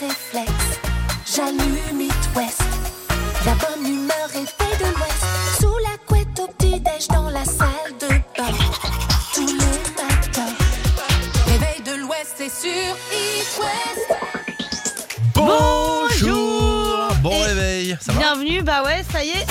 réflexe. J'allume It West. La bonne humeur est faite de l'Ouest. Sous la couette au petit-déj dans la salle de bain. Tous les matins. Réveil de l'Ouest, c'est sur It West. Bonjour Bon Et- réveil, ça va Bienvenue, bah ouais, ça y est.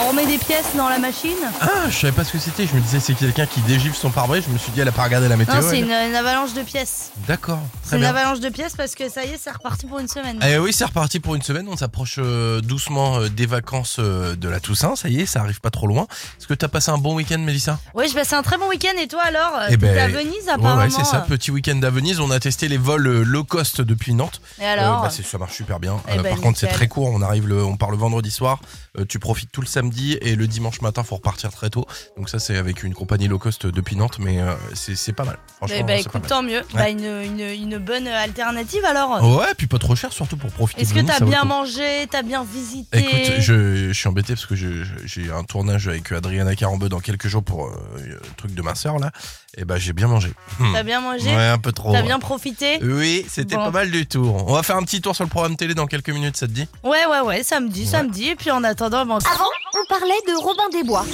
On remet des pièces dans la machine. Ah, je savais pas ce que c'était, je me disais c'est quelqu'un qui dégivre son pare-brise, je me suis dit elle a pas regardé la météo. Non, c'est une avalanche de pièces. D'accord, C'est une avalanche de pièces parce que ça y est, c'est reparti pour une semaine. Eh oui, c'est reparti pour une semaine, on s'approche euh, doucement euh, des vacances euh, de la Toussaint, ça y est, ça arrive pas trop loin. Est-ce que t'as passé un bon week-end Mélissa? Ouais, je passais un très bon week-end et toi alors Eh ben, à Venise apparemment. ouais, c'est ça, petit week-end à Venise, on a testé les vols low cost depuis Nantes. Et alors bah, c'est- ça marche super bien. Eh ben, par contre, c'est nickel. très court. On arrive le, on part le vendredi soir. euh, tu profites tout le samedi et le dimanche matin, faut repartir très tôt. Donc ça, c'est avec une compagnie low cost depuis Nantes, mais euh, c'est c'est pas mal. Franchement, Eh ben, c'est pas écoute, tant mieux. Bah, une, une, une bonne alternative alors. Ouais, puis pas trop cher, surtout pour profiter. Est-ce de que t'as bien mangé T'as bien visité Écoute, je, je suis embêté parce que j'ai un tournage avec Adriana Carambeu dans quelques jours pour euh, le truc de ma sœur là. Et bah j'ai bien mangé. Hmm. T'as bien mangé Ouais, un peu trop. T'as bien profité Oui, c'était Bon. pas mal du tout. On va faire un petit tour sur le programme télé dans quelques minutes, ça te dit? Ouais, ouais, ouais, samedi, Ouais. samedi. Et puis en attendant, bon, Avant, on parlait de Robin des Bois.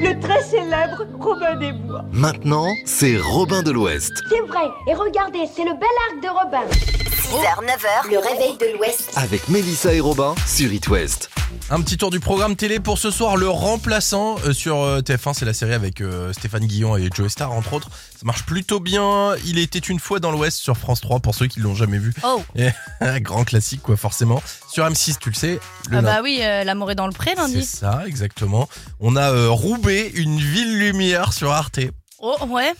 Le très célèbre Robin des Bois. Maintenant, c'est Robin de l'Ouest. C'est vrai, et regardez, c'est le bel arc de Robin. 6h, 9h, le réveil de l'Ouest. Avec Mélissa et Robin sur It West. Un petit tour du programme télé pour ce soir, le remplaçant euh, sur euh, TF1, c'est la série avec euh, Stéphane Guillon et Joe Star entre autres. Ça marche plutôt bien. Il était une fois dans l'Ouest sur France 3 pour ceux qui l'ont jamais vu. Oh, Grand classique quoi forcément. Sur M6, tu le sais. Le ah bah oui, euh, l'amour est dans le pré c'est lundi. ça exactement. On a euh, Roubaix, une ville lumière sur Arte. Oh, ouais.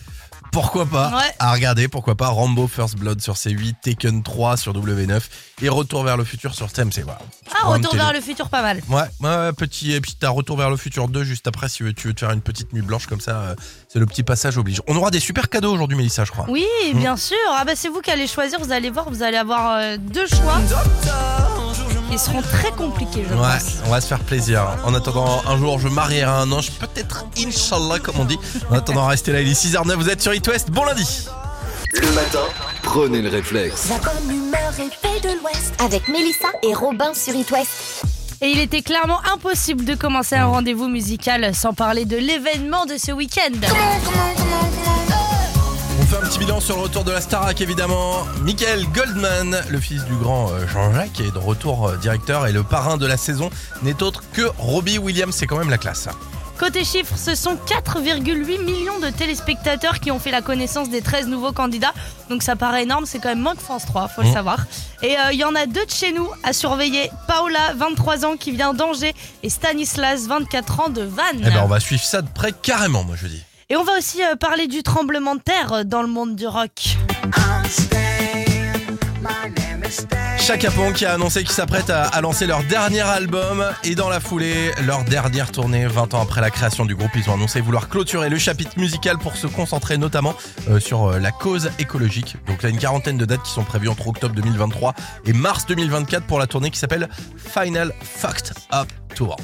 Pourquoi pas Ouais. À regarder, pourquoi pas Rambo First Blood sur C8, Taken 3 sur W9 et Retour vers le futur sur TMC. Voilà. Ah, retour vers le futur, pas mal. Ouais, ouais, ouais, petit. Et puis t'as Retour vers le futur 2 juste après si tu veux, tu veux te faire une petite nuit blanche comme ça. C'est le petit passage oblige. On aura des super cadeaux aujourd'hui, Mélissa, je crois. Oui, Hmm. bien sûr. Ah bah c'est vous qui allez choisir. Vous allez voir, vous allez avoir euh, deux choix. Ils seront très compliqués, je Ouais, pense. on va se faire plaisir. En attendant, un jour, je marierai un ange, peut-être, Inch'Allah, comme on dit. En attendant, restez là, il est 6h09, vous êtes sur It West. Bon lundi Le matin, prenez le réflexe. La bonne humeur est faite de l'Ouest. Avec Mélissa et Robin sur It West. Et il était clairement impossible de commencer un rendez-vous musical sans parler de l'événement de ce week-end. On fait un petit bilan sur le retour de la Starac, évidemment. Michael Goldman, le fils du grand euh, Jean-Jacques, est de retour euh, directeur et le parrain de la saison n'est autre que Robbie Williams. C'est quand même la classe. Côté chiffres, ce sont 4,8 millions de téléspectateurs qui ont fait la connaissance des 13 nouveaux candidats. Donc ça paraît énorme, c'est quand même moins que France 3, faut le Mmh. savoir. Et euh, il y en a deux de chez nous à surveiller. Paola, 23 ans, qui vient d'Angers, et Stanislas, 24 ans, de Vannes. Eh ben, on va suivre ça de près carrément, moi je dis. Et on va aussi euh, parler du tremblement de terre euh, dans le monde du rock. Chaka qui a annoncé qu'ils s'apprêtent à, à lancer leur dernier album et dans la foulée, leur dernière tournée 20 ans après la création du groupe. Ils ont annoncé vouloir clôturer le chapitre musical pour se concentrer notamment euh, sur euh, la cause écologique. Donc là, une quarantaine de dates qui sont prévues entre octobre 2023 et mars 2024 pour la tournée qui s'appelle Final Fucked Up Tour.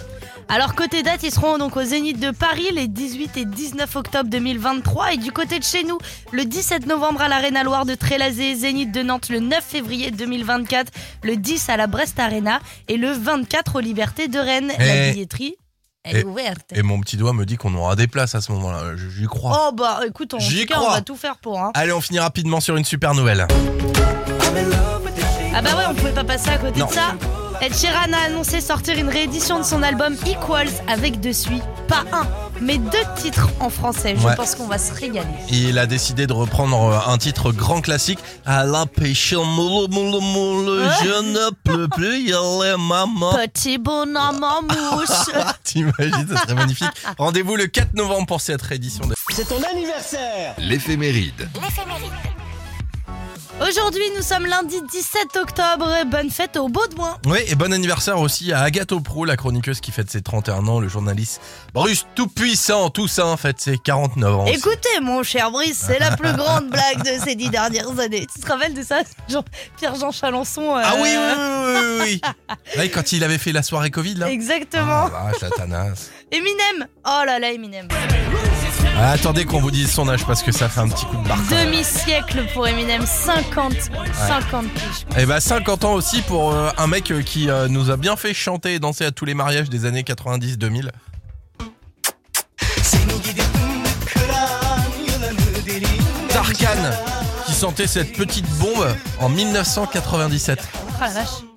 Alors côté date, ils seront donc au Zénith de Paris les 18 et 19 octobre 2023 et du côté de chez nous, le 17 novembre à l'Arena Loire de Trélazé, Zénith de Nantes le 9 février 2024, le 10 à la Brest Arena et le 24 aux Libertés de Rennes. La Et- billetterie, elle est ouverte. Et mon petit doigt me dit qu'on aura des places à ce moment-là. J'y crois. Oh bah écoute, en J'y tout cas, on va tout faire pour. Hein. Allez, on finit rapidement sur une super nouvelle. Ah bah ouais, on pouvait pas passer à côté Non. de ça. Ed Sheeran a annoncé sortir une réédition de son album Equals avec dessus, pas un, mais deux titres en français. Je Ouais. pense qu'on va se régaler. Il a décidé de reprendre euh, un titre grand classique. À la pêche, moule, moule, moule, je ne peux plus y aller, maman. Petit bonhomme en mouche. T'imagines, ça serait magnifique. Rendez-vous le 4 novembre pour cette réédition. De... C'est ton anniversaire L'éphéméride. Aujourd'hui, nous sommes lundi 17 octobre. Bonne fête au Baudouin. Oui, et bon anniversaire aussi à Agathe Pro, la chroniqueuse qui fête ses 31 ans, le journaliste Bruce Tout-Puissant, tout ça en fait, c'est 49 ans. Écoutez, mon cher Brice, c'est la plus grande blague de ces dix dernières années. Tu te rappelles de ça Jean- Pierre-Jean Chalençon. euh, Ah oui, oui, oui, oui, oui. Ouais, quand il avait fait la soirée Covid là. Exactement. Ah, vache, la tanasse. Eminem. Oh là là, Eminem. Ah, attendez qu'on vous dise son âge parce que ça fait un petit coup de barre. Demi-siècle pour Eminem, 50, 50 piges. Et bah 50 ans aussi pour euh, un mec euh, qui euh, nous a bien fait chanter et danser à tous les mariages des années 90-2000. Tarkan qui sentait cette petite bombe en 1997. Oh la vache.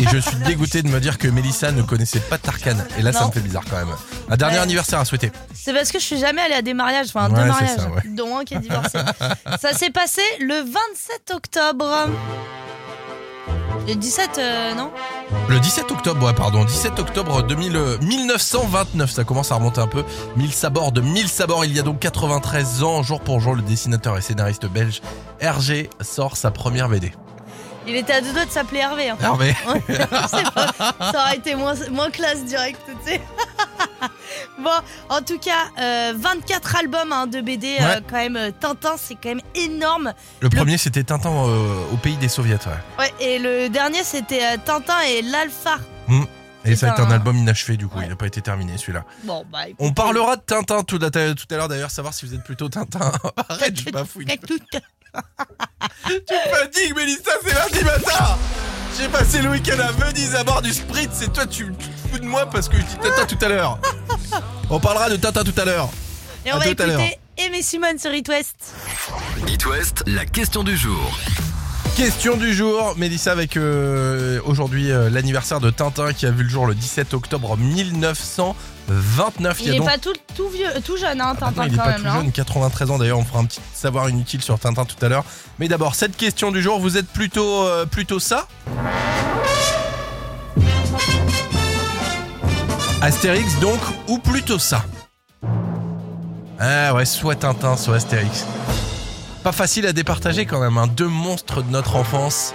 Et je suis dégoûté de me dire que Mélissa ne connaissait pas Tarkan. Et là ça Non. me fait bizarre quand même. Un dernier Ouais. anniversaire à souhaiter. C'est parce que je suis jamais allée à des mariages, enfin Ouais, deux c'est mariages, ça, ouais. dont un qui est divorcé. ça s'est passé le 27 octobre. Le 17, euh, non Le 17 octobre, ouais, pardon, 17 octobre 2000, euh, 1929, ça commence à remonter un peu. 1000 sabords de 1000 sabords, il y a donc 93 ans, jour pour jour, le dessinateur et scénariste belge Hergé sort sa première BD. Il était à deux doigts de s'appeler Hervé. hein. Hervé, pas, ça aurait été moins, moins classe direct, tu sais. bon, en tout cas, euh, 24 albums hein, de BD, euh, quand même. euh, Tintin, c'est quand même énorme. le premier c'était Tintin euh, au pays des soviets, ouais. Ouais, et le dernier, c'était euh, Tintin et l'Alpha. Et ça a été un album inachevé du coup, Ouais. il n'a pas été terminé celui-là. Bon, bah. écoute, On parlera de Tintin tout à, tout à l'heure d'ailleurs, savoir si vous êtes plutôt Tintin. Arrête, je bafouille. Tu me fatigues, Mélissa, c'est lundi matin J'ai passé le week-end à Venise à bord du Spritz et toi tu, tu te fous de moi parce que je dis Tintin tout à l'heure. On parlera de Tintin tout à l'heure. Et on À va tout à l'heure. écouter Aimé Simone sur It West. It West, la question du jour. Question du jour, Mélissa avec euh, aujourd'hui euh, l'anniversaire de Tintin qui a vu le jour le 17 octobre 1929. Il a est donc- pas tout, tout vieux, tout jeune, hein, Ah bah Tintin, non, il est pas même. tout hein. jeune, 93 ans d'ailleurs, on fera un petit savoir inutile sur Tintin tout à l'heure. Mais d'abord, cette question du jour, vous êtes plutôt, euh, plutôt ça? Astérix donc, ou plutôt ça? Ah ouais, soit Tintin, soit Astérix. Pas facile à départager quand même, hein. deux monstres de notre enfance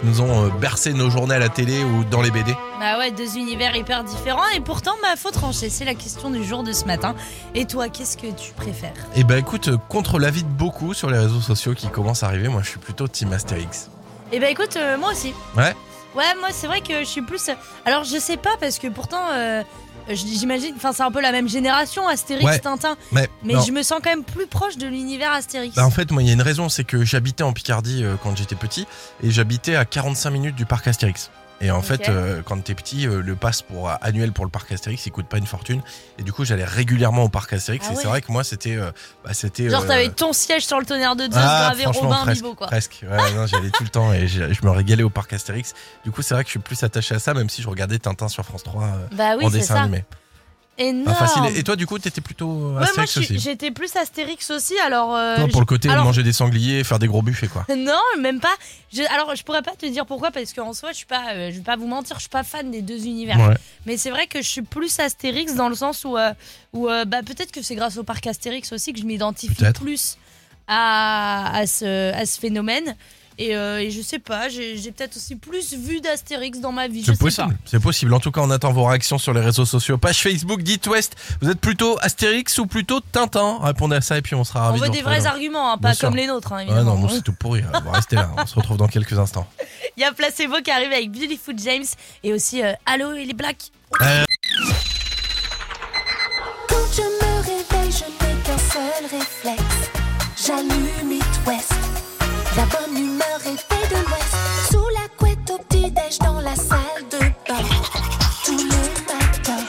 qui nous ont euh, bercé nos journées à la télé ou dans les BD. Bah ouais, deux univers hyper différents. Et pourtant, bah, faut trancher. C'est la question du jour de ce matin. Et toi, qu'est-ce que tu préfères? Et bah écoute, euh, contre l'avis de beaucoup sur les réseaux sociaux qui commencent à arriver, moi je suis plutôt Team Astérix. Eh bah écoute, euh, moi aussi. Ouais? Ouais, moi c'est vrai que je suis plus. Alors je sais pas parce que pourtant, euh, j'imagine. Enfin, c'est un peu la même génération, Astérix, Ouais. Tintin. Mais, je me sens quand même plus proche de l'univers Astérix. Bah, en fait, moi, il y a une raison, c'est que j'habitais en Picardie euh, quand j'étais petit et j'habitais à 45 minutes du parc Astérix. Et en fait, euh, quand t'es petit, euh, le pass pour euh, annuel pour le parc Astérix, il coûte pas une fortune. Et du coup, j'allais régulièrement au parc Astérix. Ah et ouais. c'est vrai que moi, c'était, euh, bah, c'était. Genre, t'avais ton siège sur le tonnerre de Zeus ah, gravé Robin presque, Bibo, quoi. presque. Ouais, non, j'y allais tout le temps et je me régalais au parc Astérix. Du coup, c'est vrai que je suis plus attaché à ça, même si je regardais Tintin sur France 3 euh, Bah oui, en dessin ça. animé. Énorme. Facile. Et toi, du coup, t'étais plutôt Ouais, moi Astérix aussi. j'étais plus Astérix aussi. Alors. euh, Toi, pour le côté alors- manger des sangliers, faire des gros buffets, quoi. Non, même pas. Je, alors, je pourrais pas te dire pourquoi, parce qu'en soi, je suis pas, euh, je vais pas vous mentir, je suis pas fan des deux univers. Ouais. Mais c'est vrai que je suis plus Astérix dans le sens où, euh, où euh, bah, peut-être que c'est grâce au parc Astérix aussi que je m'identifie plus à, à, ce, à ce phénomène. Et, euh, et je sais pas, j'ai peut-être aussi plus vu d'Astérix dans ma vie. C'est possible, c'est possible. En tout cas, on attend vos réactions sur les réseaux sociaux. Page Facebook, dites West. Vous êtes plutôt Astérix ou plutôt Tintin Répondez à ça et puis on sera pas. On ravis veut de des vrais dans- arguments, hein, pas sûr. comme les nôtres, hein, évidemment. non, c'est tout pourri. Bon, restez là, on se retrouve dans quelques instants. Il y a Placebo qui arrive avec Beautiful James et aussi euh, Allo et les Blacks. Quand je me réveille, je n'ai qu'un seul réflexe. J'allume dans la salle de bain. Tous les matins.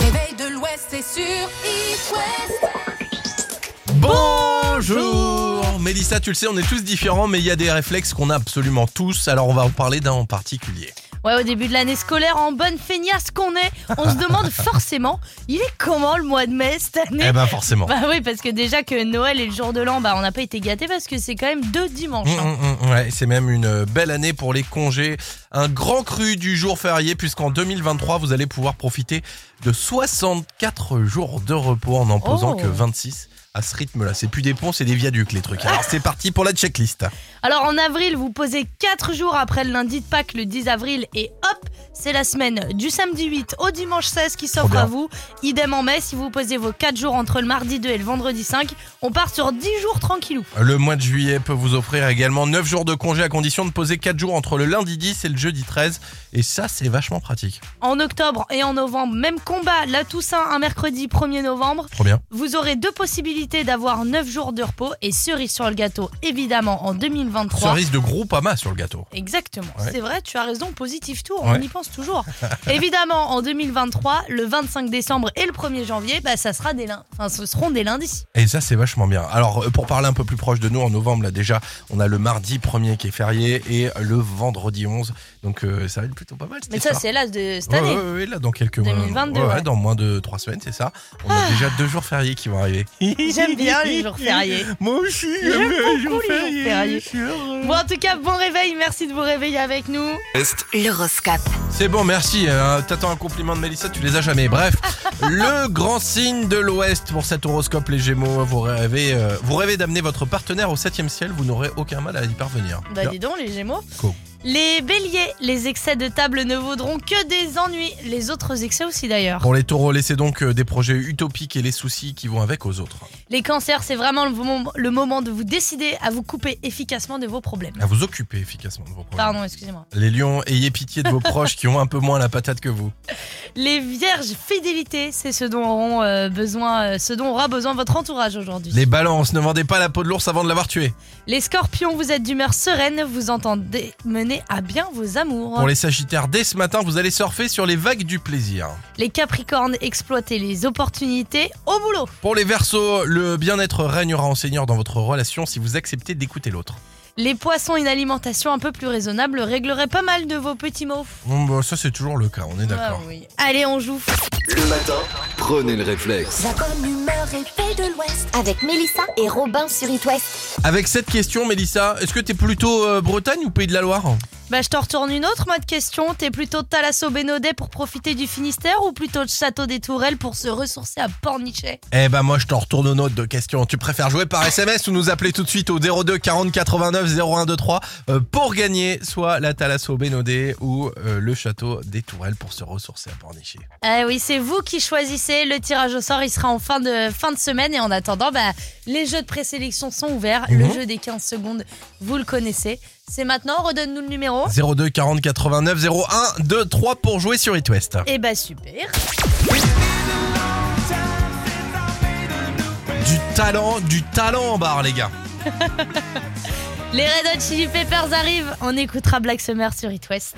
Réveil de l'Ouest, c'est sur It West. Bonjour Mélissa, tu le sais, on est tous différents, mais il y a des réflexes qu'on a absolument tous. Alors on va en parler d'un en particulier. Ouais, au début de l'année scolaire, en bonne feignasse qu'on est, on se demande forcément, il est comment le mois de mai cette année? Eh ben forcément. Bah oui, parce que déjà que Noël et le jour de l'an, bah on n'a pas été gâtés parce que c'est quand même deux dimanches. Hum, hein. hum, hum, ouais, c'est même une belle année pour les congés. Un grand cru du jour férié, puisqu'en 2023, vous allez pouvoir profiter de 64 jours de repos en n'en posant Oh. que 26. À ce rythme-là, c'est plus des ponts, c'est des viaducs les trucs. Alors c'est parti pour la checklist. Alors en avril, vous posez 4 jours après le lundi de Pâques, le 10 avril, et hop, c'est la semaine du samedi 8 au dimanche 16 qui s'offre à vous. Idem en mai, si vous posez vos 4 jours entre le mardi 2 et le vendredi 5, on part sur 10 jours tranquillou. Le mois de juillet peut vous offrir également 9 jours de congé à condition de poser 4 jours entre le lundi 10 et le jeudi 13. Et ça, c'est vachement pratique. En octobre et en novembre, même combat, la Toussaint un mercredi 1er novembre. Trop bien. Vous aurez deux possibilités d'avoir 9 jours de repos et cerise sur le gâteau, évidemment en 2023. Cerise de Groupama sur le gâteau. Exactement, Ouais. c'est vrai, tu as raison, positif tour, on Ouais. y pense toujours. Évidemment, en 2023, le 25 décembre et le 1er janvier, bah, ça sera des lundis. Enfin, ce seront des lundis. Et ça, c'est vachement bien. Alors, euh, pour parler un peu plus proche de nous, en novembre, là, déjà, on a le mardi 1er qui est férié et le vendredi 11. Donc, euh, ça va être plutôt pas mal. cette Mais ça, c'est là de cette année. ouais, ouais, là, dans quelques mois. 2022, Ouais, ouais, ouais. dans moins de 3 semaines, c'est ça. On a déjà deux jours fériés qui vont arriver. J'aime bien les jours fériés. Moi aussi, J'aime bien les jours les jours fériés. fériés. Bon, en tout cas, bon réveil, merci de vous réveiller avec nous. Test. L'horoscope. C'est bon, merci. hein. T'attends un compliment de Mélissa, tu les as jamais. Bref, le grand signe de l'Ouest pour cet horoscope, les Gémeaux. Vous rêvez, euh, vous rêvez d'amener votre partenaire au 7 ciel, vous n'aurez aucun mal à y parvenir. Bah, Bien. dis donc, les Gémeaux. Cool. Les Béliers, les excès de table ne vaudront que des ennuis. Les autres excès aussi d'ailleurs. Pour les taureaux, laissez donc euh, des projets utopiques et les soucis qui vont avec aux autres. Les cancers, c'est vraiment le moment, le moment de vous décider à vous couper efficacement de vos problèmes. À vous occuper efficacement de vos problèmes. Pardon, excusez-moi. Les lions, ayez pitié de vos proches qui ont un peu moins la patate que vous. Les vierges, fidélité, c'est ce dont auront euh, besoin, euh, ce dont aura besoin votre entourage aujourd'hui. Les balances, ne vendez pas la peau de l'ours avant de l'avoir tué. Les scorpions, vous êtes d'humeur sereine, vous entendez mener à bien vos amours. Pour les sagittaires, dès ce matin, vous allez surfer sur les vagues du plaisir. Les capricornes, exploitez les opportunités au boulot. Pour les versos, le bien-être régnera en seigneur dans votre relation si vous acceptez d'écouter l'autre. Les poissons, une alimentation un peu plus raisonnable réglerait pas mal de vos petits mots. Bon, bah, ça c'est toujours le cas, on est d'accord. Ah oui. Allez, on joue. Le matin, prenez le réflexe. La bonne humeur est faite Avec Mélissa et Robin sur. Avec cette question, Mélissa, est-ce que t'es plutôt euh, Bretagne ou Pays de la Loire? Bah, je te retourne une autre mode question. T'es plutôt de Thalasso Bénodet pour profiter du Finistère ou plutôt de Château des Tourelles pour se ressourcer à Pornichet? Eh ben moi je t'en retourne une autre de question. Tu préfères jouer par SMS ou nous appeler tout de suite au 02 40 89 0123 euh, pour gagner soit la Thalasso Bénodet ou euh, le château des Tourelles pour se ressourcer à Pornichet? Eh oui, c'est vous qui choisissez. Le tirage au sort, il sera en fin de, fin de semaine. Et en attendant, bah, les jeux de présélection sont ouverts. Le Mhm. jeu des 15 secondes, vous le connaissez. C'est maintenant, redonne-nous le numéro. 02 40 89 01 23 pour jouer sur It West. Eh bah super. Du talent, du talent en barre les gars. Les Red Hot Chili Peppers arrivent. On écoutera Black Summer sur It West.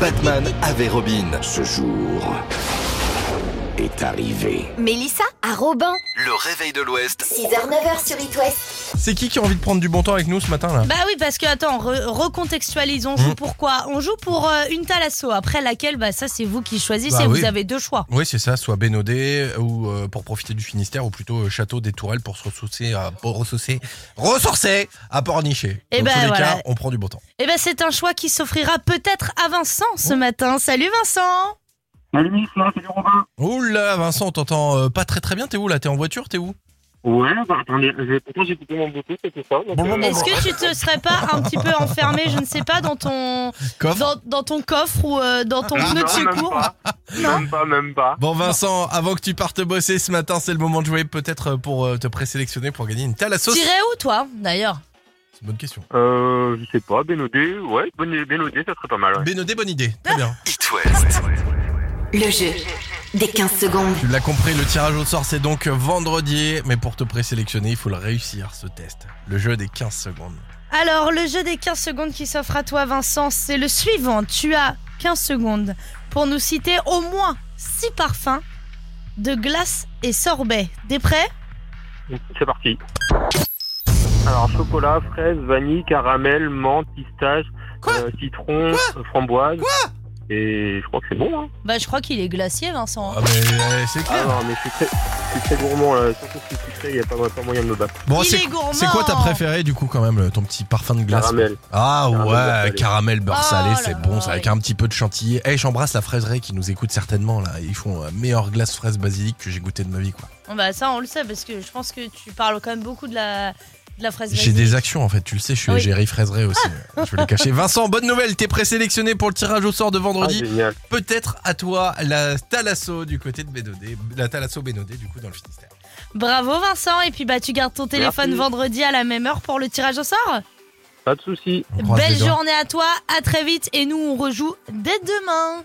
Batman avait Robin. Ce jour est arrivé. Mélissa à Robin. Le réveil de l'Ouest. 6h, 9h sur It West. C'est qui qui a envie de prendre du bon temps avec nous ce matin là? Bah oui, parce que attends, re- recontextualise. On joue pourquoi On joue pour euh, une Thalasso. Après laquelle, bah ça c'est vous qui choisissez. Bah oui. Vous avez deux choix. Oui, c'est ça, soit Bénodet ou euh, pour profiter du Finistère ou plutôt euh, Château des Tourelles pour se ressourcer à pour ressourcer, ressourcer à Pornichet. Eh Dans tous les voilà. cas, on prend du bon temps. Et ben c'est un choix qui s'offrira peut-être à Vincent ce matin. Salut Vincent. Salut Robin. Là, Vincent, on t'entend euh, pas très très bien. T'es où là? T'es en voiture? T'es où? Ouais, bah attendez, j'ai- pourtant j'ai coupé mon Bluetooth et tout ça. donc, Bon, bon, euh, bon, Est-ce que tu te serais pas un petit peu enfermé, je ne sais pas, dans ton Coffre? dans, dans ton coffre ou euh, dans ton Ah, pneu de non, même secours? pas. Même pas, même pas. Bon Vincent, avant que tu partes bosser ce matin, c'est le moment de jouer peut-être pour euh, te présélectionner pour gagner une Thalasso. Tirais où toi d'ailleurs? C'est une bonne question. Euh, je sais pas, Bénodé, ouais, Bénodé, Bénodé, ça serait pas mal. ouais. Bonne idée. Très bien. It West. Le jeu des 15 secondes. Tu l'as compris, le tirage au sort c'est donc vendredi, mais pour te présélectionner, il faut le réussir ce test. Le jeu des 15 secondes. Alors, le jeu des 15 secondes qui s'offre à toi, Vincent, c'est le suivant. Tu as 15 secondes pour nous citer au moins 6 parfums de glace et sorbet. Des prêts C'est parti. Alors, chocolat, fraise, vanille, caramel, menthe, pistache, Quoi? euh, citron, euh, framboise. Et je crois que c'est bon, hein. Bah, je crois qu'il est glacier, Vincent. Ah mais euh, c'est Ah clair. non, mais je suis très, je suis très gourmand, là. Surtout si je suis sucré, il n'y a pas, pas moyen de me battre. Bon, Il c'est est gourmand. c'est quoi ta préférée du coup quand même, ton petit parfum de glace? Caramel. Ah Caramel beurre ouais, salé. caramel beurre Oh salé, c'est là, bon, c'est ouais. avec un petit peu de chantilly. Eh, j'embrasse la fraiserie qui nous écoute certainement là. Ils font la meilleure glace fraise basilic que j'ai goûté de ma vie quoi. Bon, Bah, ça, on le sait parce que je pense que tu parles quand même beaucoup de la De la fraise J'ai des actions en fait, tu le sais, je suis Oui. égérie fraiserie aussi. je vais les cacher. Vincent, bonne nouvelle, t'es présélectionné pour le tirage au sort de Ah, vendredi. génial. Peut-être à toi la Talasso du côté de Bénodé, la Talasso Bénodé du coup dans le Finistère. Bravo Vincent, et puis bah tu gardes ton téléphone Merci. vendredi à la même heure pour le tirage au sort. Pas de croise Belle journée à toi, à très vite, et nous on rejoue dès demain.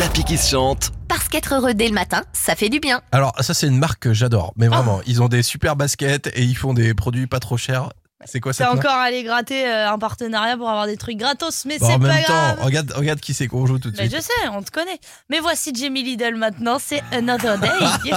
L'appli qui se chante. Parce qu'être heureux dès le matin, ça fait du bien. Alors ça c'est une marque que j'adore, mais Ah. vraiment, ils ont des super baskets et ils font des produits pas trop chers. C'est quoi C'est cette marque encore aller gratter euh, un partenariat pour avoir des trucs gratos, mais Bon, c'est En pas même grave. temps, regarde, regarde qui c'est qu'on joue tout de Mais suite. je sais, on te connaît. Mais voici Jamie Lidl maintenant, c'est Another Day.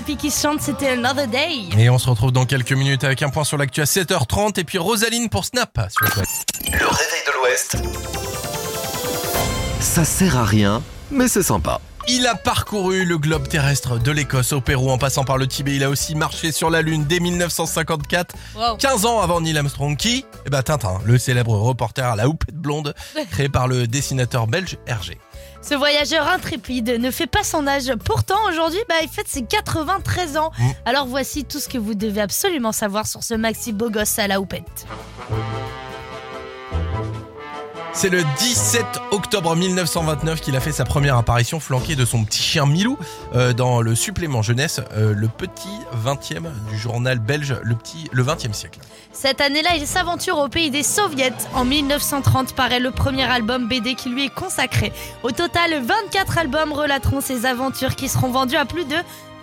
Qui chante, c'était Another Day. Et on se retrouve dans quelques minutes avec un point sur l'actu à 7h30 et puis Rosaline pour Snap. Sur le. Le réveil de l'Ouest. Ça sert à rien, mais c'est sympa. Il a parcouru le globe terrestre de l'Écosse au Pérou en passant par le Tibet. Il a aussi marché sur la Lune dès 1954, Wow. 15 ans avant Neil Armstrong qui Eh ben Tintin, le célèbre reporter à la houppette blonde créé par le dessinateur belge Hergé. Ce voyageur intrépide ne fait pas son âge. Pourtant, aujourd'hui, bah, il fête ses 93 ans. Mm. Alors voici tout ce que vous devez absolument savoir sur ce maxi beau gosse à la houppette. C'est le 17 octobre 1929 qu'il a fait sa première apparition flanqué de son petit chien Milou euh, dans le supplément jeunesse, euh, le petit 20e du journal belge, le petit le 20e siècle. Cette année-là, il s'aventure au pays des soviets. En 1930 paraît le premier album BD qui lui est consacré. Au total, 24 albums relateront ses aventures qui seront vendus à plus de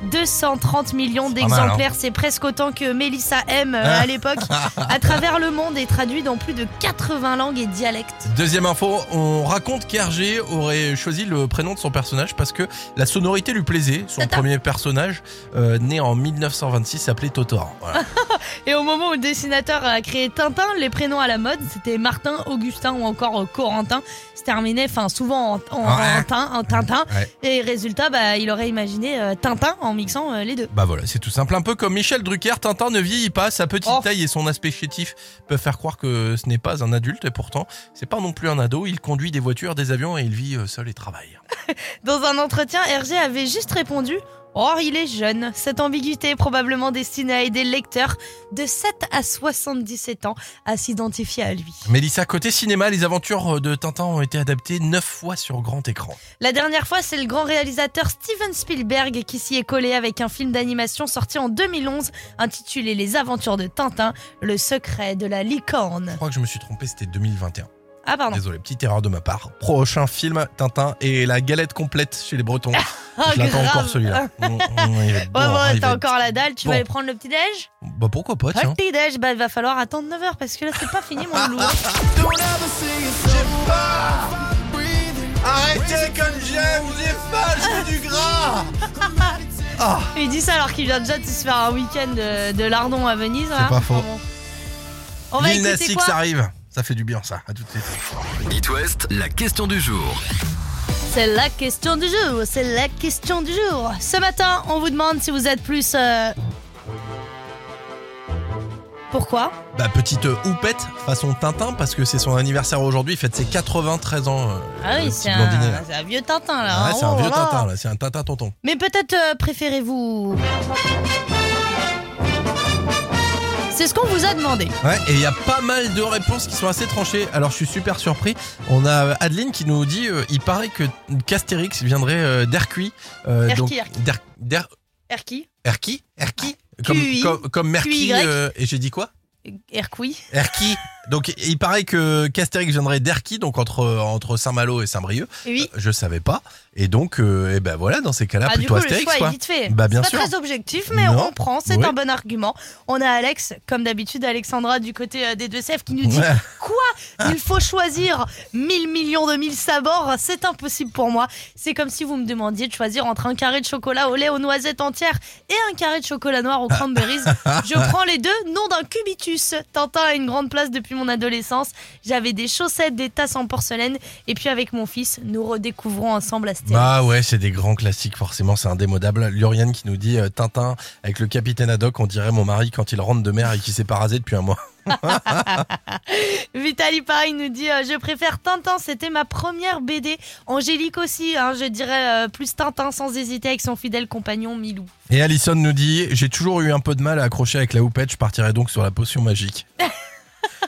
230 millions hein. d'exemplaires. C'est presque autant que Mélissa M euh, à l'époque. À travers le monde et traduit dans plus de 80 langues et dialectes. Deuxième info, on raconte qu'Hergé aurait choisi le prénom de son personnage parce que la sonorité lui plaisait. Son Tata. premier personnage, euh, né en 1926, s'appelait Totor. Voilà. Et au moment où le dessinateur a créé Tintin, les prénoms à la mode, c'était Martin, Augustin ou encore euh, Corentin. Se terminait enfin souvent en, en- Ouais. en tin- en Tintin. Ouais. Et résultat, bah, il aurait imaginé euh, Tintin en mixant euh, les deux. Bah voilà, c'est tout simple. Un peu comme Michel Drucker, Tintin ne vieillit pas. Sa petite Oh. taille et son aspect chétif peuvent faire croire que ce n'est pas un adulte. Et pourtant, c'est pas non plus un ado. Il conduit des voitures, des avions et il vit euh, seul et travaille. Dans un entretien, Hergé avait juste répondu Oh, il est jeune. Cette ambiguïté est probablement destinée à aider le lecteur de 7 à 77 ans à s'identifier à lui. Mélissa, côté cinéma, les aventures de Tintin ont été adaptées 9 fois sur grand écran. La dernière fois, c'est le grand réalisateur Steven Spielberg qui s'y est collé avec un film d'animation sorti en 2011 intitulé Les aventures de Tintin, le secret de la licorne. Je crois que je me suis trompé, c'était 2021. Ah, pardon. Désolé, petite erreur de ma part. Prochain film, Tintin et la galette complète chez les Bretons. Ah, je l'attends grave. encore celui-là. Mm, mm, être bon, Ouais, va t'as être- encore la dalle, tu bon. vas aller prendre le petit-déj Bah pourquoi pas, tiens. Le petit-déj, bah il va falloir attendre 9h parce que là c'est pas fini mon lourd. Arrêtez comme j'aime, j'ai pas, veux du gras Ah, Il dit ça alors qu'il vient déjà de se faire un week-end de, de lardon à Venise. là. pas faux. Bon. On va écouter quoi arrive. Ça fait du bien ça, à tout de suite. It West, la question du jour. C'est la question du jour, c'est la question du jour. Ce matin, on vous demande si vous êtes plus... euh, Pourquoi? Bah petite euh, houppette façon Tintin parce que c'est son anniversaire aujourd'hui, il fête ses 93 ans. euh, Ah oui, c'est un, un vieux Tintin là. Ouais, hein. c'est un Oh vieux là. Tintin là, c'est un Tintin tonton. Mais peut-être euh, préférez-vous... C'est ce qu'on vous a demandé. Ouais, et il y a pas mal de réponses qui sont assez tranchées. Alors je suis super surpris. On a euh, Adeline qui nous dit euh, il paraît que Castérix viendrait euh, euh, Erquy, donc d'Er- d'Er- Erki Erquy Erquy comme, QI. comme, comme Merky. QY. euh, et j'ai dit quoi? Erqui Erquy. Donc il paraît que Castérix viendrait d'Erquy, donc entre, entre Saint-Malo et Saint-Brieuc. Oui. Je savais pas. Et donc, euh, eh ben voilà, dans ces cas-là, Ah, du plutôt coup, le Astérix, choix quoi. est vite fait. Bah bien c'est sûr. pas très objectif, mais Non. on prend, c'est Oui. un bon argument. On a Alex, comme d'habitude, Alexandra du côté euh, des deux Sèvres, qui nous dit Ouais. Quoi? Il faut choisir 1000 millions de mille sabords, c'est impossible pour moi. C'est comme si vous me demandiez de choisir entre un carré de chocolat au lait aux noisettes entières et un carré de chocolat noir aux cranberries. Je prends les deux, nom d'un cubitus. Tintin a une grande place depuis mon adolescence. J'avais des chaussettes, des tasses en porcelaine, et puis avec mon fils, nous redécouvrons ensemble Astérix. Bah ouais, c'est des grands classiques, forcément, c'est indémodable. Luriane qui nous dit euh, Tintin avec le capitaine Haddock, on dirait mon mari quand il rentre de mer et qui s'est pas rasé depuis un mois. Vitali pareil nous dit euh, je préfère Tintin, c'était ma première BD. Angélique aussi, hein, je dirais euh, plus Tintin sans hésiter avec son fidèle compagnon Milou. Et Alison nous dit J'ai toujours eu un peu de mal à accrocher avec la houppette, je partirai donc sur la potion magique.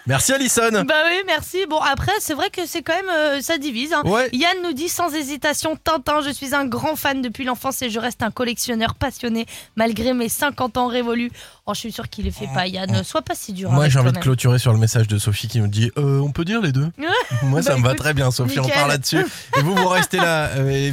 Merci Alison Bah oui, merci. Bon après, c'est vrai que c'est quand même euh, ça divise. hein. Ouais. Yann nous dit sans hésitation Tintin, je suis un grand fan depuis l'enfance et je reste un collectionneur passionné malgré mes 50 ans révolus. Oh, je suis sûr qu'il les fait pas Yann, sois pas si dur. Moi j'ai envie de clôturer sur le message de Sophie qui nous dit euh, On peut dire les deux Moi ça Bah, me va très bien Sophie, on part là-dessus. Et vous, vous restez là. euh,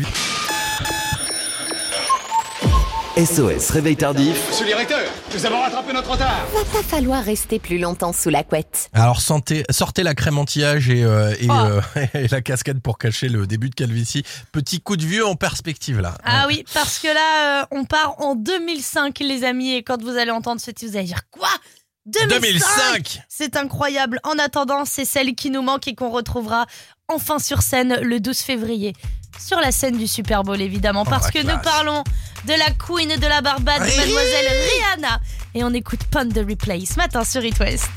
SOS Réveil Tardif. Monsieur le directeur, nous avons rattrapé notre retard. Va pas falloir rester plus longtemps sous la couette. Alors sortez, sortez la crème anti-âge et, euh, et, Oh. euh, et la casquette pour cacher le début de calvitie. Petit coup de vieux en perspective là. Ah oui, parce que là, euh, on part en 2005, les amis, et quand vous allez entendre ce titre, vous allez dire quoi? 2005, 2005 C'est incroyable. En attendant, c'est celle qui nous manque et qu'on retrouvera enfin sur scène le 12 février. Sur la scène du Super Bowl, évidemment, Oh, parce que classe. nous parlons de la queen de la Barbade, Riri mademoiselle Rihanna. Et on écoute Pun de Replay ce matin sur It West.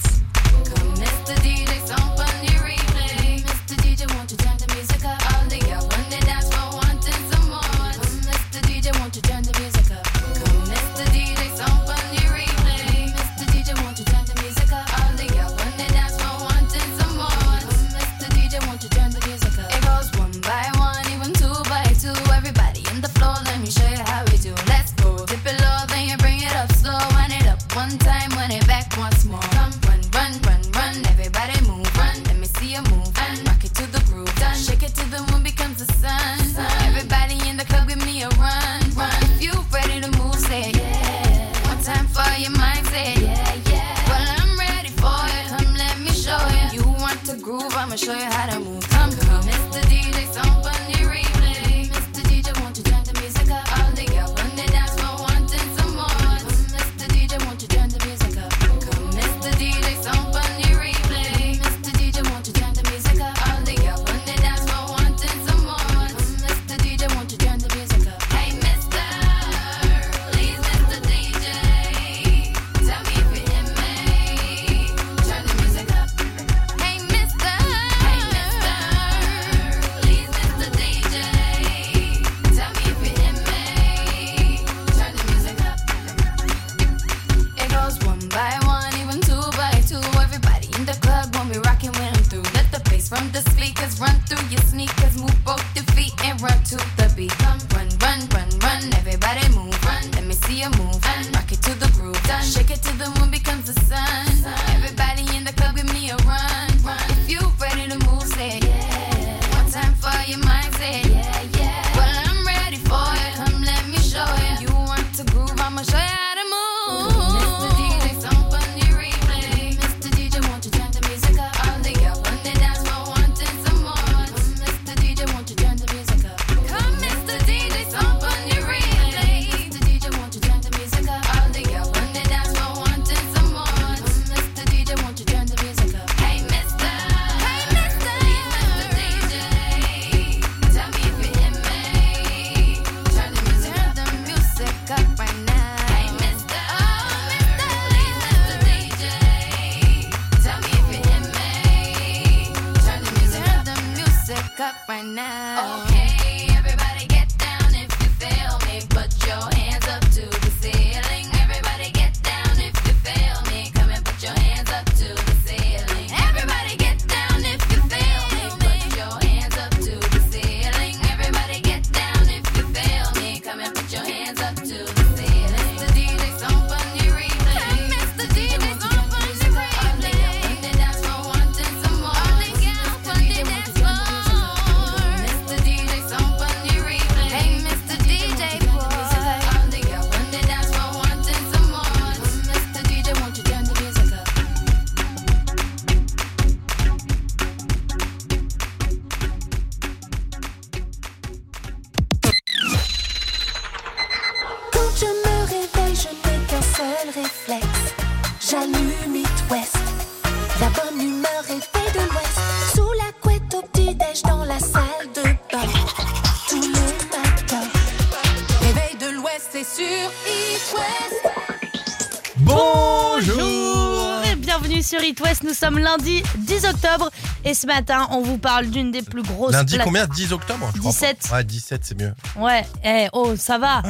Bienvenue sur It West, nous sommes lundi 10 octobre et ce matin on vous parle d'une des plus grosses Lundi combien? 10 octobre je crois 17. pas. Ouais, 17 c'est mieux. Ouais, eh, oh ça va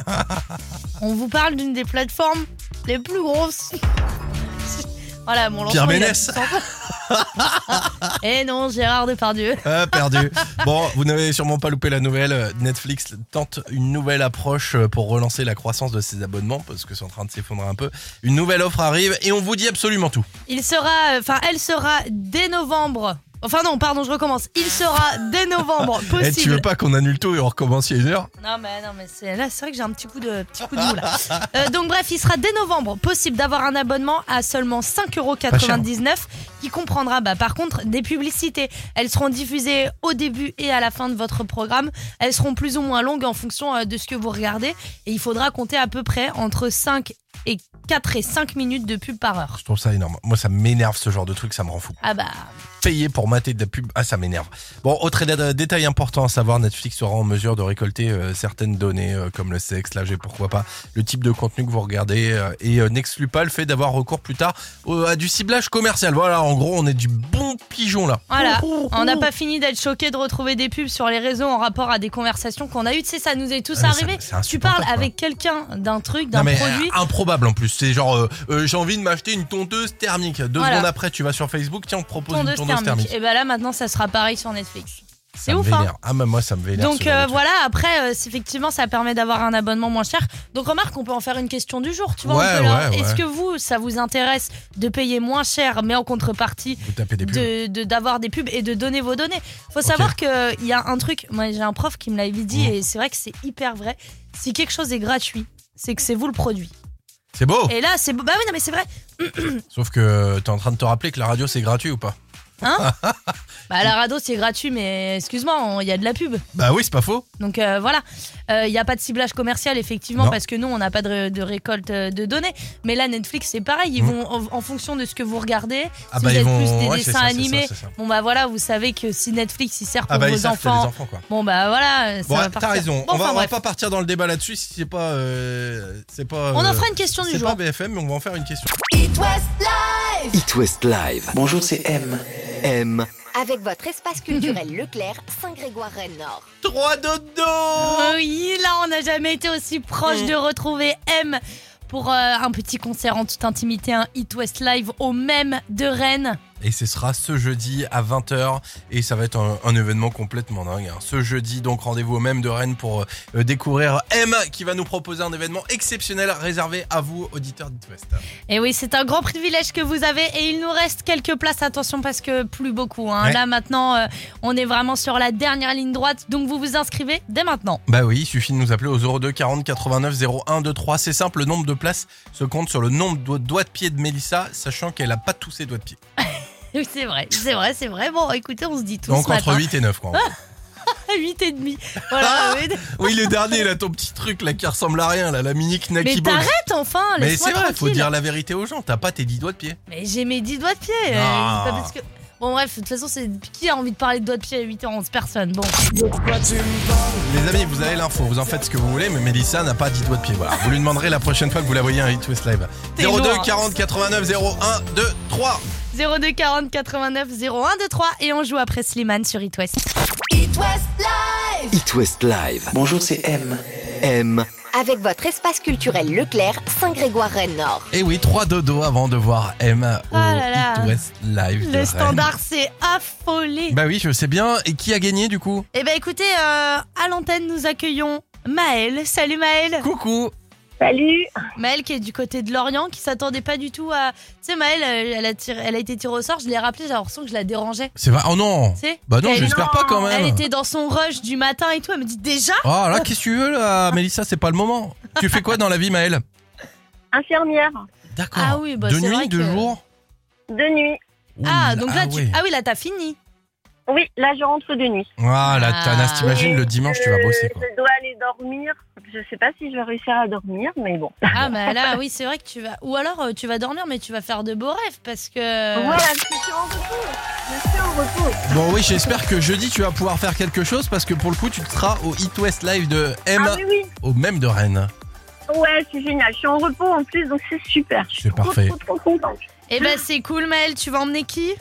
On vous parle d'une des plateformes les plus grosses Voilà, mon Pierre lancement, il a Ménès. Eh non, Gérard Depardieu Ah, perdu. Bon, vous n'avez sûrement pas loupé la nouvelle. Netflix tente une nouvelle approche pour relancer la croissance de ses abonnements parce que c'est en train de s'effondrer un peu. Une nouvelle offre arrive et on vous dit absolument tout. Il sera, enfin elle sera dès novembre Enfin non, pardon, je recommence. Il sera dès novembre Eh, possible. tu veux pas qu'on annule tout et on recommence il y a une heure Non mais non mais c'est là c'est vrai que j'ai un petit coup de petit coup de mou là. Euh, donc bref, il sera dès novembre possible d'avoir un abonnement à seulement 5,99€ qui comprendra bah, par contre des publicités. Elles seront diffusées au début et à la fin de votre programme. Elles seront plus ou moins longues en fonction euh, de ce que vous regardez et il faudra compter à peu près entre 5 et 4 et 5 minutes de pub par heure. Je trouve ça énorme. Moi, ça m'énerve ce genre de truc, ça me rend fou. Ah bah Payer pour mater de la pub, ah ça m'énerve. Bon, autre dé- détail important à savoir, Netflix sera en mesure de récolter euh, certaines données euh, comme le sexe, l'âge et pourquoi pas, le type de contenu que vous regardez euh, et n'exclut pas le fait d'avoir recours plus tard à du ciblage commercial. Voilà, en gros, on est du bon pigeon là. Voilà, on n'a pas fini d'être choqué de retrouver des pubs sur les réseaux en rapport à des conversations qu'on a eues. Tu sais, ça nous est tous Ah, ça- arrivé. Tu parles avec quelqu'un d'un truc, d'un produit. euh, improbable en plus. C'est genre, euh, euh, j'ai envie de m'acheter une tondeuse thermique. Deux Voilà. secondes après, tu vas sur Facebook, tiens, on propose tondeuse une tondeuse thermique. thermique. Et ben là, maintenant, ça sera pareil sur Netflix. C'est ouf, hein. Ah, mais moi, ça me vénère. Donc euh, voilà, après, euh, effectivement, ça permet d'avoir un abonnement moins cher. Donc remarque, on peut en faire une question du jour. Tu vois, Ouais, on peut leur- ouais, Est-ce que vous, ça vous intéresse de payer moins cher, mais en contrepartie tapez des de de- d'avoir des pubs et de donner vos données? Faut savoir qu'il y a un truc, moi j'ai un prof qui me l'avait dit Mmh. et c'est vrai que c'est hyper vrai. Si quelque chose est gratuit, c'est que c'est vous le produit. C'est beau. Et là, c'est beau. Bah oui, non mais c'est vrai. Sauf que t'es en train de te rappeler que la radio c'est gratuit ou pas? Hein Bah la radio c'est gratuit, mais excuse-moi, il y a de la pub. Bah oui, c'est pas faux. Donc euh, voilà, Euh, il n'y a pas de ciblage commercial effectivement Non. parce que nous on n'a pas de, ré- de récolte euh, de données. Mais là Netflix c'est pareil, ils Mm. vont en, en fonction de ce que vous regardez. Ah si bah, vous ils êtes vont- plus des ouais, c'est dessins ça, c'est animés, ça, c'est ça. bon bah voilà, vous savez que si Netflix il sert pour Ah bah vos ils savent que enfants, les enfants quoi. bon bah voilà, ça Bon, va t'as raison. Bon, on va, enfin, on va bref. pas partir dans le débat là-dessus si c'est pas, euh, c'est pas. On en euh, fera une question du C'est jour. pas BFM, mais on va en faire une question. It West Live. It West Live. Bonjour, c'est M. M. Avec votre espace culturel Leclerc, Saint-Grégoire-Rennes-Nord. 3 dodo Oui, là on n'a jamais été aussi proche Mm. de retrouver M pour euh, un petit concert en toute intimité, un Hit West Live au même de Rennes. Et ce sera ce jeudi à 20h et ça va être un, un événement complètement dingue. hein. Ce jeudi, donc rendez-vous au même de Rennes pour euh, découvrir M qui va nous proposer un événement exceptionnel réservé à vous, auditeurs d'It West. Et oui, c'est un grand privilège que vous avez et il nous reste quelques places. Attention parce que plus beaucoup. hein. Ouais. Là maintenant, euh, on est vraiment sur la dernière ligne droite, donc vous vous inscrivez dès maintenant. Bah oui, il suffit de nous appeler au 02 40 89 01 23. C'est simple, le nombre de places se compte sur le nombre de doigts de pied de Mélissa, sachant qu'elle a pas tous ses doigts de pied. C'est vrai, c'est vrai, c'est vrai. Bon, écoutez, on se dit tout Donc ce entre matin. 8 et 9 quoi. en gros. 8 et demi. Voilà. oui. oui, le dernier là, ton petit truc là qui ressemble à rien là, la mini Mais Knacky Box. t'arrêtes enfin, Mais c'est vrai, faut dire la vérité aux gens. T'as pas tes 10 doigts de pied. Mais j'ai mes 10 doigts de pied. euh, Non. c'est pas parce que... Bon bref, de toute façon, c'est qui a envie de parler de doigts de pied à 8h11 Personne. Bon. Les amis, vous avez l'info, vous en faites ce que vous voulez, mais Mélissa n'a pas 10 doigts de pied. Voilà, vous lui demanderez la prochaine fois que vous la voyez à Hit West Live. T'es 02 lourd. 40 89 01 2 3. 02 40 89 01 23 et on joue après Slimane sur It West. It West Live. It West Live. Bonjour, c'est M. M. Avec votre espace culturel Leclerc, Saint-Grégoire-Rennes-Nord. Et oui, 3 dodo avant de voir M au là là. Hit West Live. Le standard s'est affolé. Bah oui, je sais bien. Et qui a gagné du coup? Eh ben écoutez, euh, à l'antenne, nous accueillons Maëlle. Salut Maëlle. Coucou Salut Maëlle qui est du côté de Lorient, qui s'attendait pas du tout à. Tu sais, Maëlle, elle a, tiré- elle a été tirée au sort. Je l'ai rappelé, j'ai l'impression que je la dérangeais. C'est vrai? Oh non Tu sais? Bah non, Elle- j'espère pas quand même. Elle était dans son rush du matin et tout. Elle me dit déjà? Oh là, qu'est-ce que tu veux là, Mélissa C'est pas le moment. Tu fais quoi dans la vie, Maëlle? Infirmière, D'accord. Ah oui, bah de c'est nuit, vrai de que- jour? De nuit. Ah, donc là, tu... ouais. ah oui, là, t'as fini. Oui, là je rentre de nuit. Voilà, Ah. Thanas, t'imagines, le dimanche, tu vas bosser, quoi. Je dois aller dormir. Je sais pas si je vais réussir à dormir, mais bon. Ah bah là oui c'est vrai que tu vas ou alors euh, tu vas dormir mais tu vas faire de beaux rêves parce que Voilà, je suis en repos. Je suis en repos. Bon, oui, j'espère que jeudi, tu vas pouvoir faire quelque chose parce que pour le coup, tu seras au Hit West Live de M, Ah oui, oui. au même de Rennes. Ouais, c'est génial. Je suis en repos en plus, donc c'est super. Je suis C'est trop, parfait. trop, trop contente. Eh ben c'est cool Maëlle, tu vas emmener qui?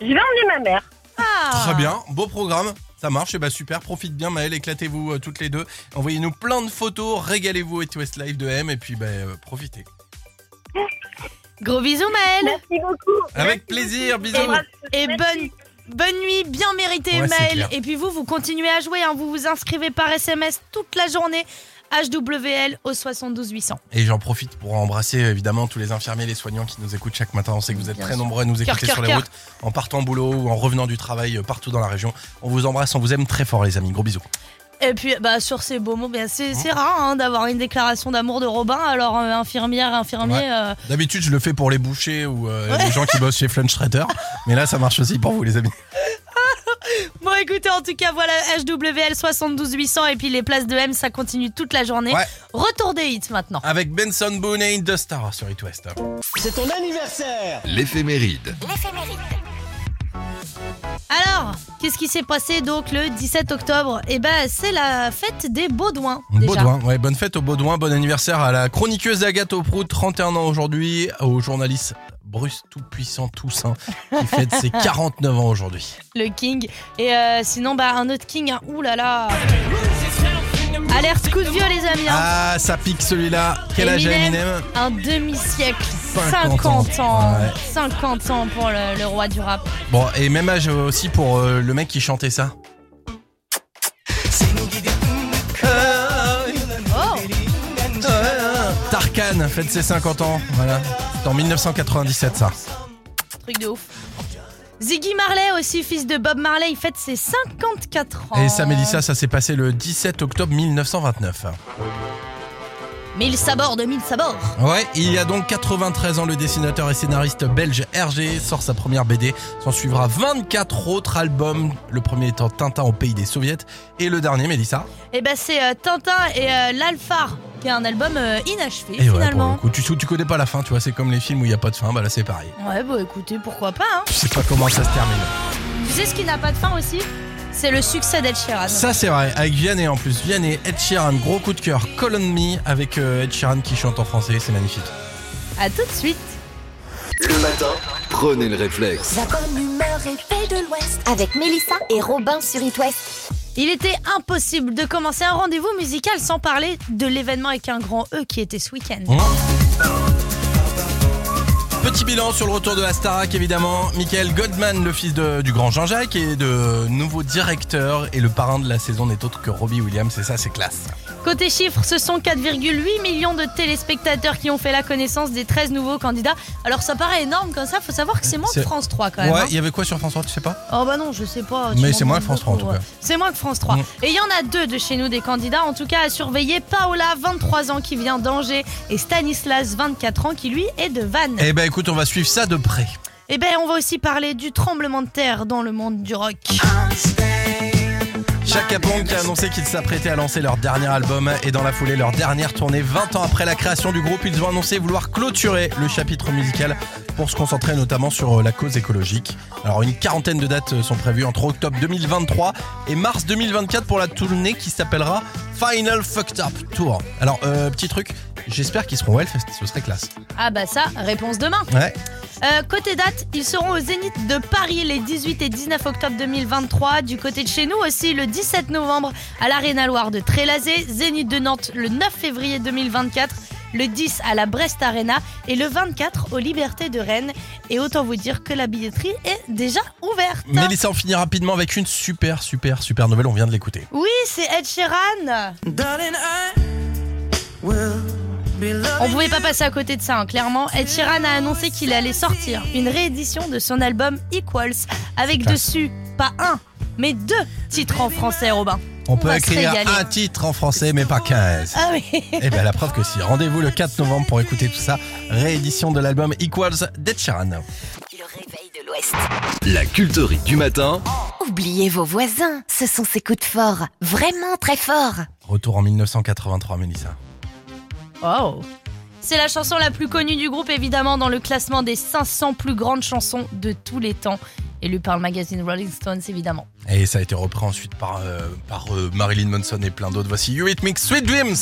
Je vais emmener ma mère. Ah Très bien, beau programme. Ça marche, et bah super, profite bien Maëlle, éclatez-vous euh, toutes les deux. Envoyez-nous plein de photos, régalez-vous au Hit West Live de M et puis bah, euh, profitez. Gros bisous Maëlle Merci beaucoup. Avec plaisir, bisous. et bonne bonne nuit bien méritée Ouais, c'est Maëlle clair. et puis vous vous continuez à jouer hein. vous vous inscrivez par SMS toute la journée HWL au 72 800. Et j'en profite pour embrasser évidemment tous les infirmiers, les soignants qui nous écoutent chaque matin. On sait que vous êtes Bien très sûr. nombreux à nous écouter cœur, sur les cœur. routes, en partant au boulot ou en revenant du travail euh, partout dans la région. On vous embrasse, on vous aime très fort les amis. Gros bisous. Et puis, bah, sur ces beaux mots, ben, c'est c'est rare hein, d'avoir une déclaration d'amour de Robin. Alors, euh, infirmière, infirmier, Ouais. euh, D'habitude, je le fais pour les bouchers ou euh, les gens qui bossent chez Flunch Trader. Mais là, ça marche aussi pour vous les amis. Bon, écoutez, en tout cas, voilà HWL 72 800 et puis les places de M, ça continue toute la journée. Ouais. Retour des hits maintenant. Avec Benson Boone et The Star sur It West. C'est ton anniversaire L'éphéméride. Alors, qu'est-ce qui s'est passé donc le 17 octobre? Eh ben, c'est la fête des Baudouins. Déjà. Baudouin, ouais, bonne fête au Baudouin, bon anniversaire à la chroniqueuse Agathe Auprout, 31 ans aujourd'hui, au journaliste Bruce Tout-Puissant Toussaint, qui fête ses 49 ans aujourd'hui. Le King. Et euh, sinon, bah, un autre King. Hein. Ouh là là. Alerte coup de vieux, les amis. hein. Ah, ça pique celui-là. Quel âge a Eminem, Un demi-siècle. 50 50 ans. Ouais. 50 ans pour le, le roi du rap. Bon, et même âge aussi pour euh, le mec qui chantait ça. Oh Tarkan fête ses 50 ans, voilà. En 1997 ça. Truc de ouf. Ziggy Marley aussi, fils de Bob Marley, il fête ses 54 ans. Et ça, Mélissa, ça s'est passé le 17 octobre 1929. Mille sabords de mille sabords. Ouais, il y a donc 93 ans, le dessinateur et scénariste belge Hergé sort sa première BD. S'en suivra 24 autres albums, le premier étant Tintin au pays des soviets et le dernier, Mélissa. Et ben c'est euh, Tintin et euh, l'Alphar, qui est un album euh, inachevé Et ouais, pour finalement. le coup, tu, tu connais pas la fin, tu vois, c'est comme les films où il n'y a pas de fin, bah là c'est pareil. Ouais, bah écoutez, pourquoi pas. Hein. Tu sais pas comment ça se termine. Tu sais ce qui n'a pas de fin aussi? C'est le succès d'Ed Sheeran. Ça c'est vrai, avec Vianney en plus. Vianney, Ed Sheeran, gros coup de cœur, Call on Me avec euh, Ed Sheeran qui chante en français, c'est magnifique. À tout de suite. Le matin, prenez le réflexe. La bonne humeur est faite de l'Ouest. Avec Mélissa et Robin sur It West. Il était impossible de commencer un rendez-vous musical sans parler de l'événement avec un grand E qui était ce week-end. Petit bilan sur le retour de la Starac évidemment. Michael Goldman, le fils de- du grand Jean-Jacques, est de nouveau directeur et le parrain de la saison n'est autre que Robbie Williams et ça c'est classe. Côté chiffres, ce sont 4,8 millions de téléspectateurs qui ont fait la connaissance des 13 nouveaux candidats. Alors ça paraît énorme comme ça, faut savoir que c'est moins que France 3 quand même. ouais, hein. il y avait quoi sur France 3, tu sais pas? Oh bah non, je sais pas. Mais c'est moins que France 3, en tout cas. C'est moins que France 3. Mm. Et il y en a deux de chez nous des candidats, en tout cas à surveiller. Paola, 23 ans, qui vient d'Angers, et Stanislas, 24 ans, qui lui est de Vannes. Eh ben écoute, on va suivre ça de près. Et ben on va aussi parler du tremblement de terre dans le monde du rock. Chaka Ponk qui a annoncé qu'ils s'apprêtaient à lancer leur dernier album et dans la foulée leur dernière tournée 20 ans après la création du groupe ils ont annoncé vouloir clôturer le chapitre musical pour se concentrer notamment sur euh, la cause écologique. Alors une quarantaine de dates euh, sont prévues entre octobre 2023 et mars 2024 pour la tournée qui s'appellera Final Fucked Up Tour. Alors euh, petit truc, j'espère qu'ils seront au Hellfest, ce serait classe. Ah bah ça, réponse demain. Ouais. Euh, côté date, ils seront au Zénith de Paris les 18 et 19 octobre 2023. Du côté de chez nous aussi, le 17 novembre à l'Arena Loire de Trélazé, Zénith de Nantes le 9 février 2024, le 10 à la Brest Arena et le 24 aux Libertés de Rennes. Et autant vous dire que la billetterie est déjà ouverte. Mélissa on finit rapidement avec une super super super nouvelle, on vient de l'écouter. Oui, c'est Ed Sheeran. On pouvait pas passer à côté de ça, hein, clairement. Ed Sheeran a annoncé qu'il allait sortir une réédition de son album Equals, avec Classe. dessus pas un, mais deux titres en français, Robin. On peut écrire un titre en français mais pas 15. Ah oui. Eh bien, la preuve que si. Rendez-vous le 4 novembre pour écouter tout ça. Réédition de l'album Equals d'Ed Sheeran. Le réveil de l'Ouest. La culterie du matin Oubliez vos voisins, ce sont ces coups de fort, vraiment très forts. Retour en 1983, Mélissa. Oh C'est la chanson la plus connue du groupe, évidemment, dans le classement des 500 plus grandes chansons de tous les temps. Élue par le magazine Rolling Stones, évidemment. Et ça a été repris ensuite par, euh, euh, Marilyn Manson et plein d'autres. Voici Eurythmics Sweet Dreams.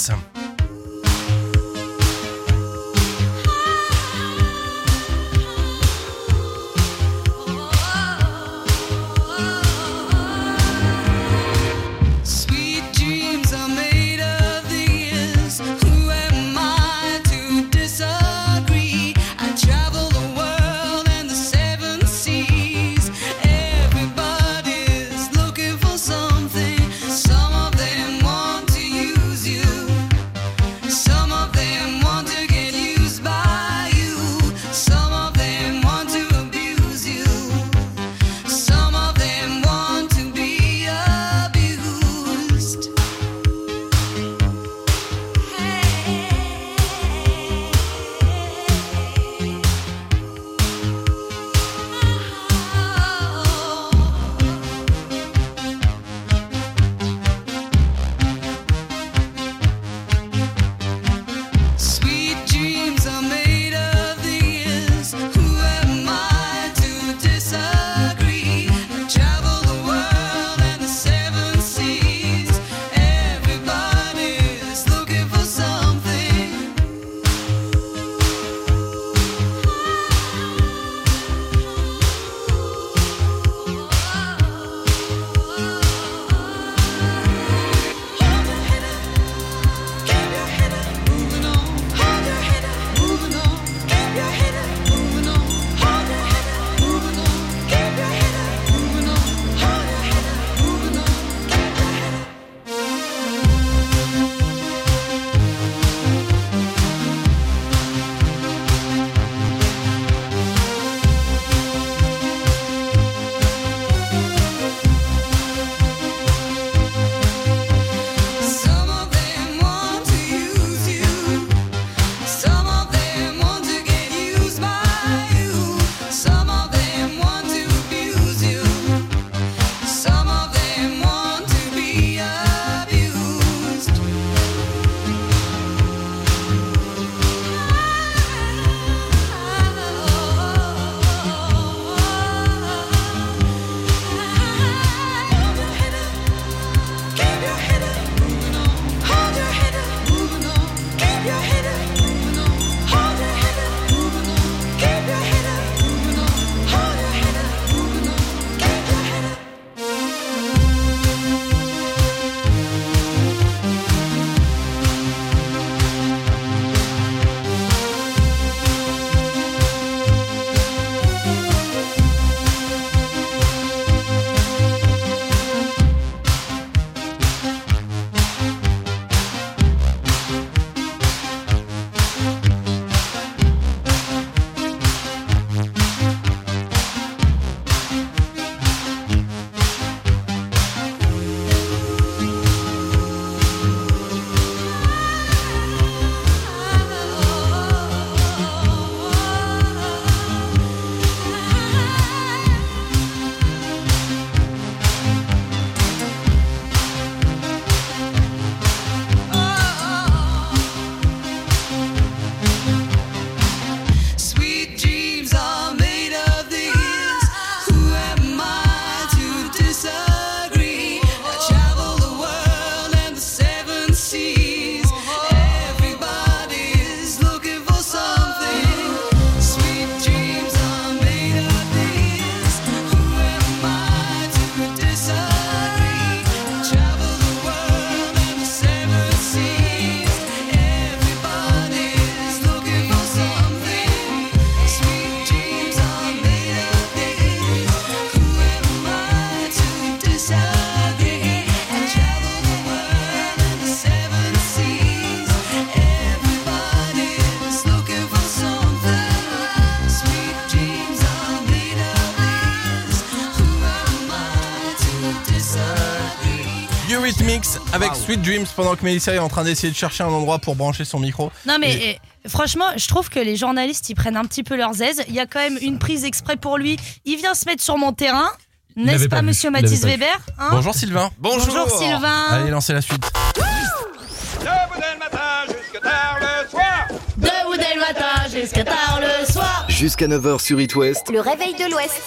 Remix avec Wow. Sweet Dreams pendant que Mélissa est en train d'essayer de chercher un endroit pour brancher son micro. Non mais eh, franchement, je trouve que les journalistes ils prennent un petit peu leurs aises. Il y a quand même une prise exprès pour lui. Il vient se mettre sur mon terrain. N'est-ce pas, monsieur Mathis. Weber hein Bonjour Sylvain. Bonjour, Sylvain. Allez, lancez la suite. Debout dès le matin jusqu'à tard le soir. Jusqu'à 9h sur It West. Le réveil de l'Ouest.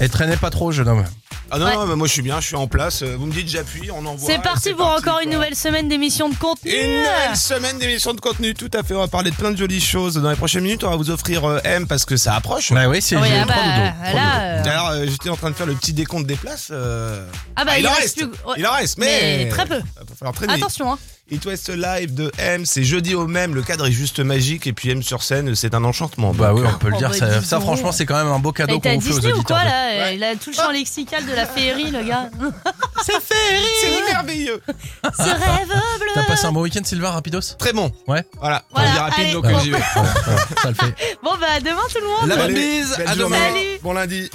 Et traînez pas trop, jeune homme. Ah non, Ouais. non, mais moi je suis bien, je suis en place. Euh, Vous me dites j'appuie, on envoie. C'est et parti pour encore une quoi. nouvelle semaine d'émission de contenu. Une nouvelle semaine d'émission de contenu, tout à fait. On va parler de plein de jolies choses. Dans les prochaines minutes, on va vous offrir euh, M parce que ça approche. Bah oui, c'est Oui, j'ai ah trois bah, doudous, trois là, doudous. euh, D'ailleurs, euh, j'étais en train de faire le petit décompte des places. euh, Ah bah, il, il en reste reste. plus- ouais. Il en reste, mais, Mais très peu. Il va falloir traîner. Attention hein. It West Live de M, c'est jeudi au même. Le cadre est juste magique et puis M sur scène, c'est un enchantement. Bah Donc, oui, on peut le Oh, dire. bah, ça, franchement, c'est quand même un beau cadeau qu'on fait aux Disney ou auditeurs. quoi de- là Il a tout le champ lexical de la féerie le gars. C'est féerie C'est merveilleux. Ce rêve bleu. T'as passé un bon week-end, Sylvain, rapidos? Très bon. Ouais. Voilà. Voilà, on dit rapide, allez. donc euh, j'y vais. Voilà, ça le fait. Bon bah à demain tout le monde. La bonne bise, à demain. Salut. Bon lundi.